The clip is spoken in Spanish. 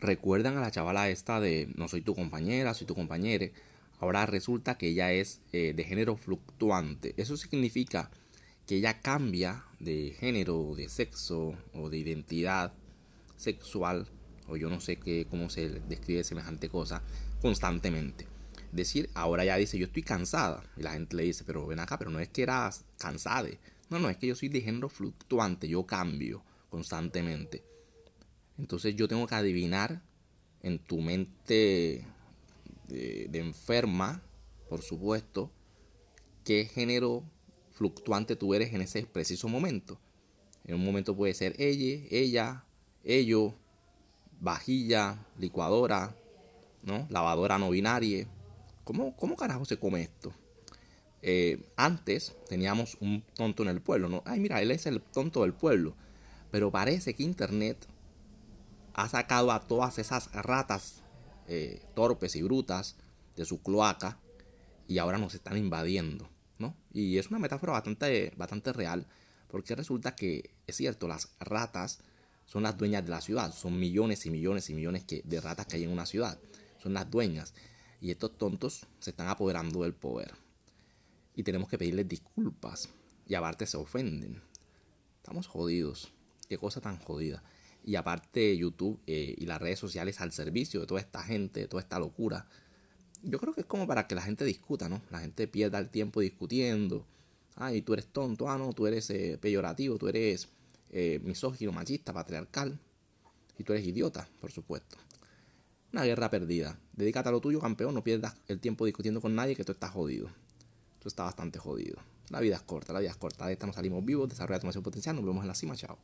recuerdan a la chavala esta de no soy tu compañera, soy tu compañere. Ahora resulta que ella es eh, de género fluctuante. Eso significa que ella cambia de género, de sexo o de identidad sexual, o yo no sé qué, cómo se describe semejante cosa, constantemente. Decir, ahora ya dice, yo estoy cansada. Y la gente le dice, pero ven acá, pero no es que eras cansada. No, no, es que yo soy de género fluctuante, yo cambio constantemente. Entonces yo tengo que adivinar en tu mente de, enferma, por supuesto, qué género fluctuante tú eres en ese preciso momento. En un momento puede ser ella, ella, ello, vajilla, licuadora, ¿no? lavadora no binaria. ¿Cómo, cómo carajo se come esto? Eh, antes teníamos un tonto en el pueblo, ¿no? Ay, mira, él es el tonto del pueblo. Pero parece que Internet ha sacado a todas esas ratas eh, torpes y brutas de su cloaca y ahora nos están invadiendo, ¿no? Y es una metáfora bastante, bastante real, porque resulta que es cierto, las ratas son las dueñas de la ciudad, son millones y millones y millones de ratas que hay en una ciudad, son las dueñas, y estos tontos se están apoderando del poder. Y tenemos que pedirles disculpas, y aparte se ofenden. Estamos jodidos, qué cosa tan jodida. Y aparte YouTube eh, y las redes sociales al servicio de toda esta gente, de toda esta locura. Yo creo que es como para que la gente discuta, ¿no? La gente pierda el tiempo discutiendo. Ay, tú eres tonto, ah, no, tú eres eh, peyorativo, tú eres eh, misógino, machista, patriarcal. Y tú eres idiota, por supuesto. Una guerra perdida. Dedícate a lo tuyo, campeón. No pierdas el tiempo discutiendo con nadie que tú estás jodido. Tú estás bastante jodido. La vida es corta, la vida es corta. De esta no salimos vivos. Desarrolla tu máximo potencial. Nos vemos en la cima. Chao.